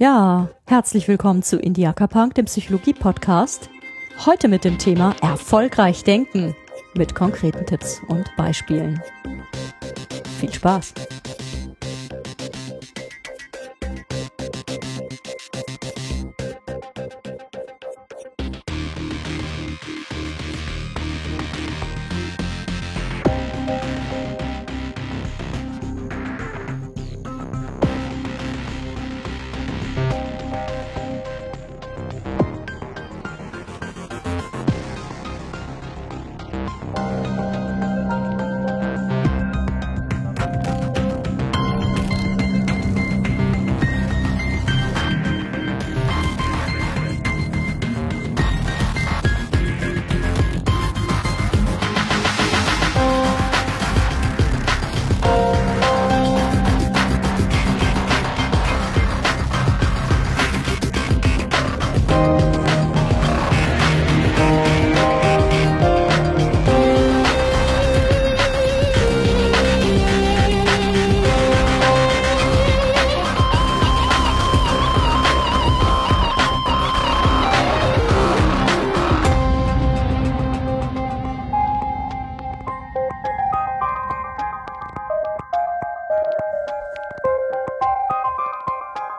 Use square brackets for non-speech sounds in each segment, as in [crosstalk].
Ja, herzlich willkommen zu Indiaka Punk, dem Psychologie-Podcast. Heute mit dem Thema Erfolgreich denken mit konkreten Tipps und Beispielen. Viel Spaß!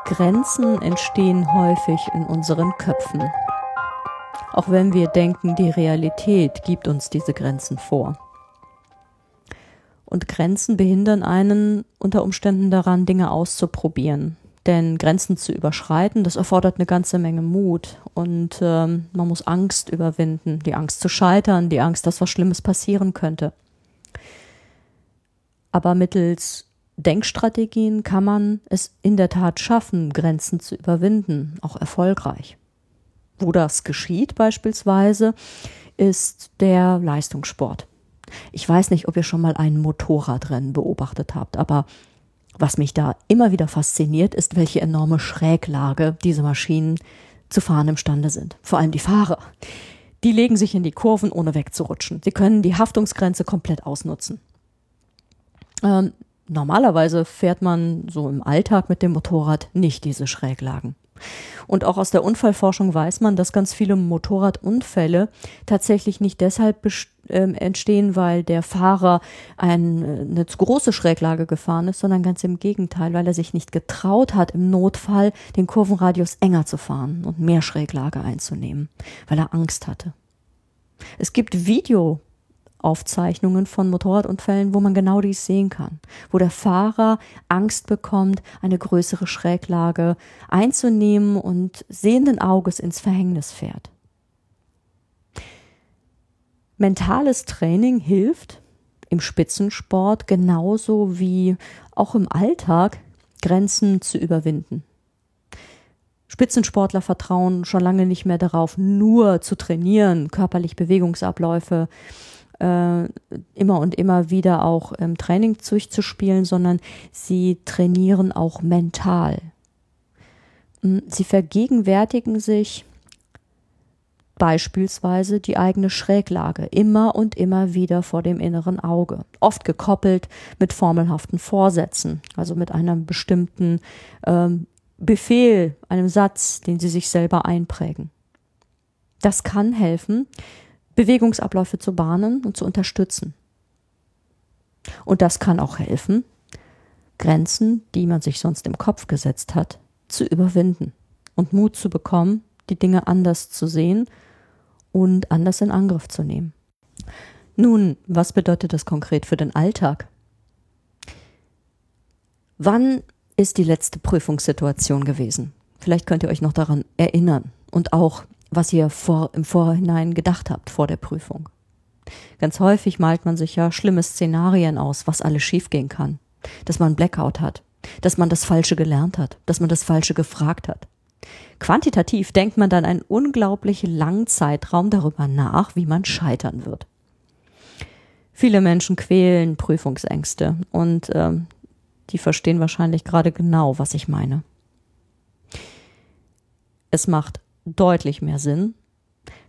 Grenzen entstehen häufig in unseren Köpfen. Auch wenn wir denken, die Realität gibt uns diese Grenzen vor. Und Grenzen behindern einen unter Umständen daran, Dinge auszuprobieren. Denn Grenzen zu überschreiten, das erfordert eine ganze Menge Mut. Und ähm, man muss Angst überwinden, die Angst zu scheitern, die Angst, dass was Schlimmes passieren könnte. Aber mittels Denkstrategien kann man es in der Tat schaffen, Grenzen zu überwinden, auch erfolgreich. Wo das geschieht beispielsweise, ist der Leistungssport. Ich weiß nicht, ob ihr schon mal ein Motorradrennen beobachtet habt, aber was mich da immer wieder fasziniert, ist, welche enorme Schräglage diese Maschinen zu fahren imstande sind. Vor allem die Fahrer. Die legen sich in die Kurven, ohne wegzurutschen. Sie können die Haftungsgrenze komplett ausnutzen. Ähm, normalerweise fährt man so im Alltag mit dem Motorrad nicht diese Schräglagen. Und auch aus der Unfallforschung weiß man, dass ganz viele Motorradunfälle tatsächlich nicht deshalb äh, entstehen, weil der Fahrer äh, eine zu große Schräglage gefahren ist, sondern ganz im Gegenteil, weil er sich nicht getraut hat, im Notfall den Kurvenradius enger zu fahren und mehr Schräglage einzunehmen, weil er Angst hatte. Es gibt Video Aufzeichnungen von Motorradunfällen, wo man genau dies sehen kann, wo der Fahrer Angst bekommt, eine größere Schräglage einzunehmen und sehenden Auges ins Verhängnis fährt. Mentales Training hilft im Spitzensport genauso wie auch im Alltag Grenzen zu überwinden. Spitzensportler vertrauen schon lange nicht mehr darauf, nur zu trainieren, körperlich Bewegungsabläufe äh, immer und immer wieder auch im Training durchzuspielen, sondern sie trainieren auch mental. Hm, sie vergegenwärtigen sich beispielsweise die eigene Schräglage immer und immer wieder vor dem inneren Auge, oft gekoppelt mit formelhaften Vorsätzen, also mit einem bestimmten ähm, Befehl, einem Satz, den sie sich selber einprägen. Das kann helfen, Bewegungsabläufe zu bahnen und zu unterstützen. Und das kann auch helfen, Grenzen, die man sich sonst im Kopf gesetzt hat, zu überwinden und Mut zu bekommen, die Dinge anders zu sehen und anders in Angriff zu nehmen. Nun, was bedeutet das konkret für den Alltag? Wann ist die letzte Prüfungssituation gewesen? Vielleicht könnt ihr euch noch daran erinnern und auch was ihr vor, im Vorhinein gedacht habt vor der Prüfung. Ganz häufig malt man sich ja schlimme Szenarien aus, was alles schiefgehen kann. Dass man Blackout hat, dass man das Falsche gelernt hat, dass man das Falsche gefragt hat. Quantitativ denkt man dann einen unglaublich langen Zeitraum darüber nach, wie man scheitern wird. Viele Menschen quälen Prüfungsängste und ähm, die verstehen wahrscheinlich gerade genau, was ich meine. Es macht deutlich mehr Sinn,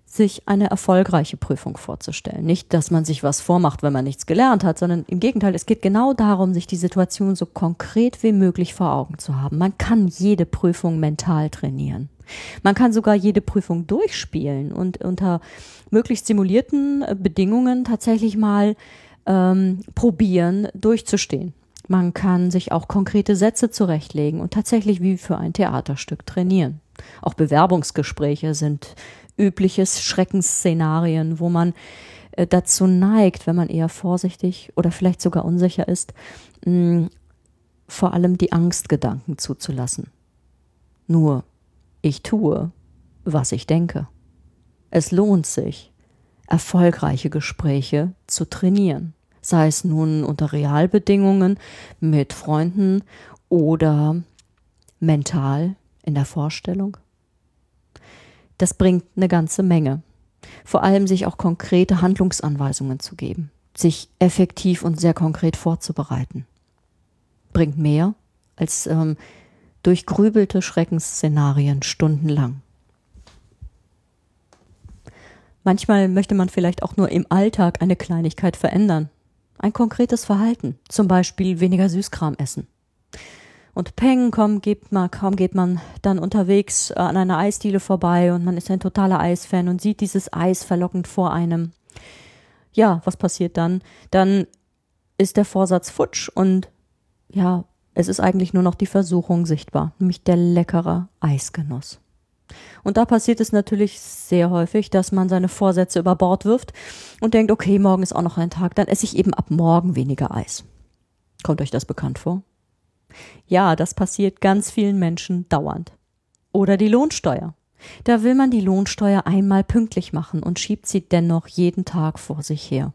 sich eine erfolgreiche Prüfung vorzustellen. Nicht, dass man sich was vormacht, wenn man nichts gelernt hat, sondern im Gegenteil, es geht genau darum, sich die Situation so konkret wie möglich vor Augen zu haben. Man kann jede Prüfung mental trainieren. Man kann sogar jede Prüfung durchspielen und unter möglichst simulierten äh, Bedingungen tatsächlich mal ähm, probieren, durchzustehen. Man kann sich auch konkrete Sätze zurechtlegen und tatsächlich wie für ein Theaterstück trainieren. Auch Bewerbungsgespräche sind übliches Schreckensszenarien, wo man äh, dazu neigt, wenn man eher vorsichtig oder vielleicht sogar unsicher ist, mh, vor allem die Angstgedanken zuzulassen. Nur, ich tue, was ich denke. Es lohnt sich, erfolgreiche Gespräche zu trainieren, sei es nun unter Realbedingungen mit Freunden oder mental in der Vorstellung. Das bringt eine ganze Menge. Vor allem sich auch konkrete Handlungsanweisungen zu geben, sich effektiv und sehr konkret vorzubereiten. Bringt mehr als ähm, durchgrübelte Schreckensszenarien stundenlang. Manchmal möchte man vielleicht auch nur im Alltag eine Kleinigkeit verändern. Ein konkretes Verhalten, zum Beispiel weniger Süßkram essen. Und peng, komm, geht man, kaum geht man dann unterwegs äh, an einer Eisdiele vorbei und man ist ein totaler Eisfan und sieht dieses Eis verlockend vor einem. Ja, was passiert dann? Dann ist der Vorsatz futsch und ja, es ist eigentlich nur noch die Versuchung sichtbar, nämlich der leckere Eisgenuss. Und da passiert es natürlich sehr häufig, dass man seine Vorsätze über Bord wirft und denkt, okay, morgen ist auch noch ein Tag, dann esse ich eben ab morgen weniger Eis. Kommt euch das bekannt vor? Ja, das passiert ganz vielen Menschen dauernd. Oder die Lohnsteuer. Da will man die Lohnsteuer einmal pünktlich machen und schiebt sie dennoch jeden Tag vor sich her.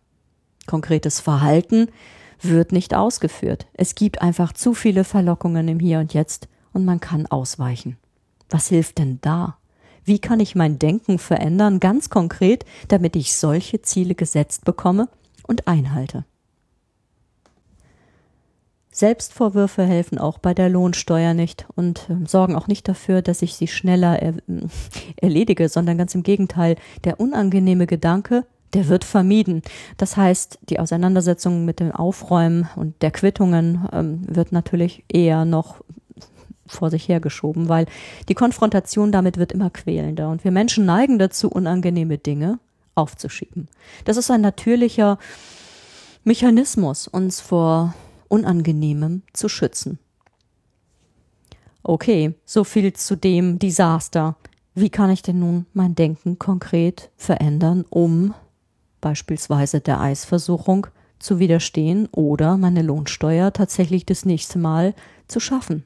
Konkretes Verhalten wird nicht ausgeführt. Es gibt einfach zu viele Verlockungen im Hier und Jetzt und man kann ausweichen. Was hilft denn da? Wie kann ich mein Denken verändern, ganz konkret, damit ich solche Ziele gesetzt bekomme und einhalte? Selbstvorwürfe helfen auch bei der Lohnsteuer nicht und äh, sorgen auch nicht dafür, dass ich sie schneller er, erledige, sondern ganz im Gegenteil. Der unangenehme Gedanke, der wird vermieden. Das heißt, die Auseinandersetzung mit dem Aufräumen und der Quittungen ähm, wird natürlich eher noch vor sich hergeschoben, weil die Konfrontation damit wird immer quälender und wir Menschen neigen dazu, unangenehme Dinge aufzuschieben. Das ist ein natürlicher Mechanismus, uns vor Unangenehmem zu schützen. Okay, so viel zu dem Desaster. Wie kann ich denn nun mein Denken konkret verändern, um beispielsweise der Eisversuchung zu widerstehen oder meine Lohnsteuer tatsächlich das nächste Mal zu schaffen?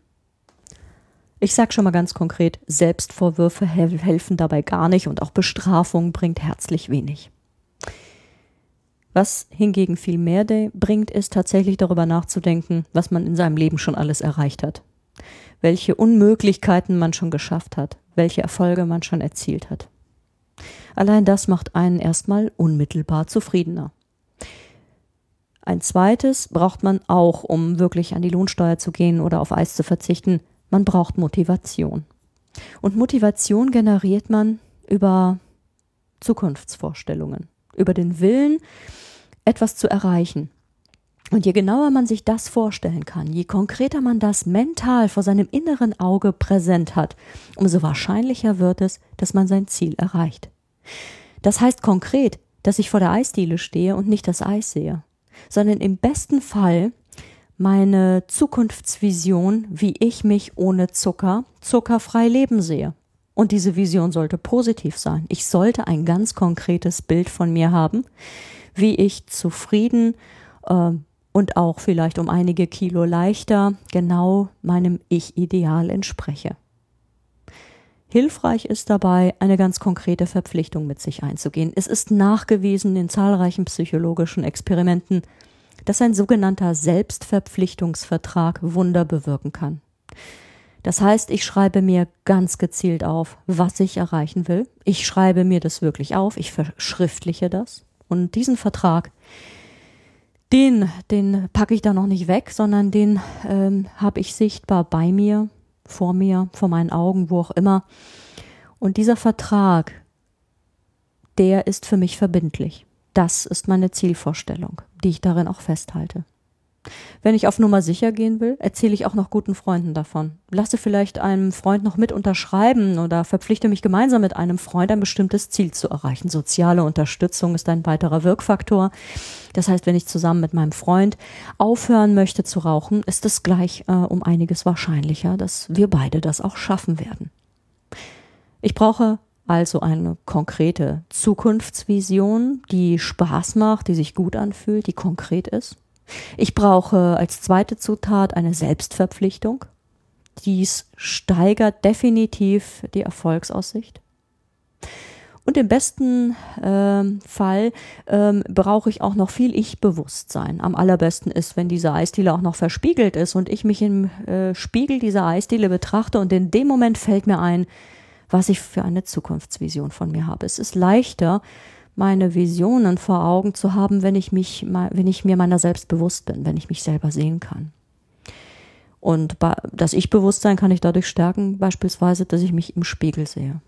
Ich sage schon mal ganz konkret, Selbstvorwürfe helfen dabei gar nicht und auch Bestrafung bringt herzlich wenig. Was hingegen viel mehr bringt, ist tatsächlich darüber nachzudenken, was man in seinem Leben schon alles erreicht hat. Welche Unmöglichkeiten man schon geschafft hat, welche Erfolge man schon erzielt hat. Allein das macht einen erstmal unmittelbar zufriedener. Ein zweites braucht man auch, um wirklich an die Lohnsteuer zu gehen oder auf Eis zu verzichten. Man braucht Motivation. Und Motivation generiert man über Zukunftsvorstellungen über den Willen, etwas zu erreichen. Und je genauer man sich das vorstellen kann, je konkreter man das mental vor seinem inneren Auge präsent hat, umso wahrscheinlicher wird es, dass man sein Ziel erreicht. Das heißt konkret, dass ich vor der Eisdiele stehe und nicht das Eis sehe, sondern im besten Fall meine Zukunftsvision, wie ich mich ohne Zucker zuckerfrei leben sehe. Und diese Vision sollte positiv sein. Ich sollte ein ganz konkretes Bild von mir haben, wie ich zufrieden äh, und auch vielleicht um einige Kilo leichter genau meinem Ich-Ideal entspreche. Hilfreich ist dabei, eine ganz konkrete Verpflichtung mit sich einzugehen. Es ist nachgewiesen in zahlreichen psychologischen Experimenten, dass ein sogenannter Selbstverpflichtungsvertrag Wunder bewirken kann. Das heißt, ich schreibe mir ganz gezielt auf, was ich erreichen will. Ich schreibe mir das wirklich auf, ich verschriftliche das. Und diesen Vertrag, den, den packe ich da noch nicht weg, sondern den ähm, habe ich sichtbar bei mir, vor mir, vor meinen Augen, wo auch immer. Und dieser Vertrag, der ist für mich verbindlich. Das ist meine Zielvorstellung, die ich darin auch festhalte. Wenn ich auf Nummer sicher gehen will, erzähle ich auch noch guten Freunden davon. Lasse vielleicht einem Freund noch mit unterschreiben oder verpflichte mich gemeinsam mit einem Freund ein bestimmtes Ziel zu erreichen. Soziale Unterstützung ist ein weiterer Wirkfaktor. Das heißt, wenn ich zusammen mit meinem Freund aufhören möchte zu rauchen, ist es gleich äh, um einiges wahrscheinlicher, dass wir beide das auch schaffen werden. Ich brauche also eine konkrete Zukunftsvision, die Spaß macht, die sich gut anfühlt, die konkret ist. Ich brauche als zweite Zutat eine Selbstverpflichtung. Dies steigert definitiv die Erfolgsaussicht. Und im besten äh, Fall ähm, brauche ich auch noch viel Ich-Bewusstsein. Am allerbesten ist, wenn diese Eisdiele auch noch verspiegelt ist und ich mich im äh, Spiegel dieser Eisdiele betrachte und in dem Moment fällt mir ein, was ich für eine Zukunftsvision von mir habe. Es ist leichter, meine Visionen vor Augen zu haben, wenn ich mich, wenn ich mir meiner selbst bewusst bin, wenn ich mich selber sehen kann. Und das Ich-Bewusstsein kann ich dadurch stärken, beispielsweise, dass ich mich im Spiegel sehe.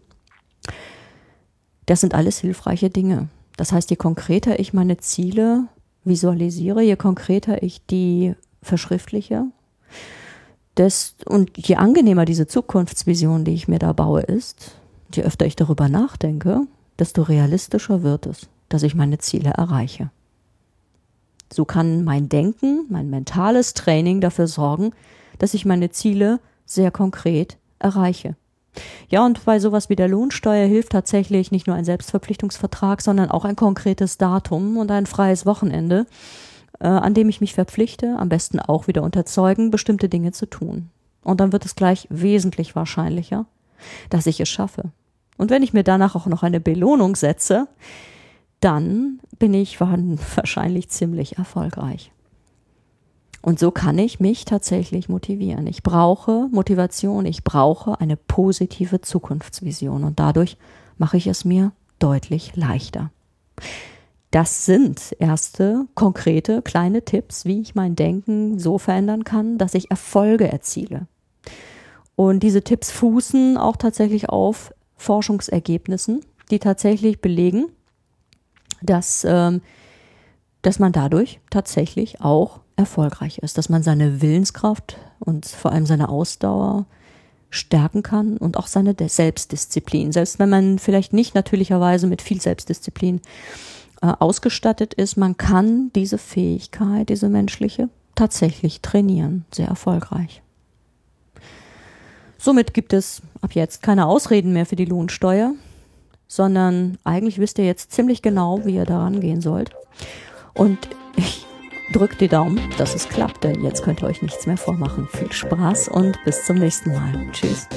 Das sind alles hilfreiche Dinge. Das heißt, je konkreter ich meine Ziele visualisiere, je konkreter ich die verschriftliche, des, und je angenehmer diese Zukunftsvision, die ich mir da baue, ist, je öfter ich darüber nachdenke, desto realistischer wird es, dass ich meine Ziele erreiche. So kann mein Denken, mein mentales Training dafür sorgen, dass ich meine Ziele sehr konkret erreiche. Ja, und bei sowas wie der Lohnsteuer hilft tatsächlich nicht nur ein Selbstverpflichtungsvertrag, sondern auch ein konkretes Datum und ein freies Wochenende, äh, an dem ich mich verpflichte, am besten auch wieder unterzeugen, bestimmte Dinge zu tun. Und dann wird es gleich wesentlich wahrscheinlicher, dass ich es schaffe. Und wenn ich mir danach auch noch eine Belohnung setze, dann bin ich [laughs] wahrscheinlich ziemlich erfolgreich. Und so kann ich mich tatsächlich motivieren. Ich brauche Motivation, ich brauche eine positive Zukunftsvision und dadurch mache ich es mir deutlich leichter. Das sind erste konkrete kleine Tipps, wie ich mein Denken so verändern kann, dass ich Erfolge erziele. Und diese Tipps fußen auch tatsächlich auf Forschungsergebnissen, die tatsächlich belegen, dass, ähm, dass man dadurch tatsächlich auch erfolgreich ist, dass man seine Willenskraft und vor allem seine Ausdauer stärken kann und auch seine Selbstdisziplin. Selbst wenn man vielleicht nicht natürlicherweise mit viel Selbstdisziplin äh, ausgestattet ist, man kann diese Fähigkeit, diese menschliche, tatsächlich trainieren, sehr erfolgreich. Somit gibt es ab jetzt keine Ausreden mehr für die Lohnsteuer, sondern eigentlich wisst ihr jetzt ziemlich genau, wie ihr daran gehen sollt. Und ich drücke die Daumen, dass es klappt, denn jetzt könnt ihr euch nichts mehr vormachen. Viel Spaß und bis zum nächsten Mal. Tschüss.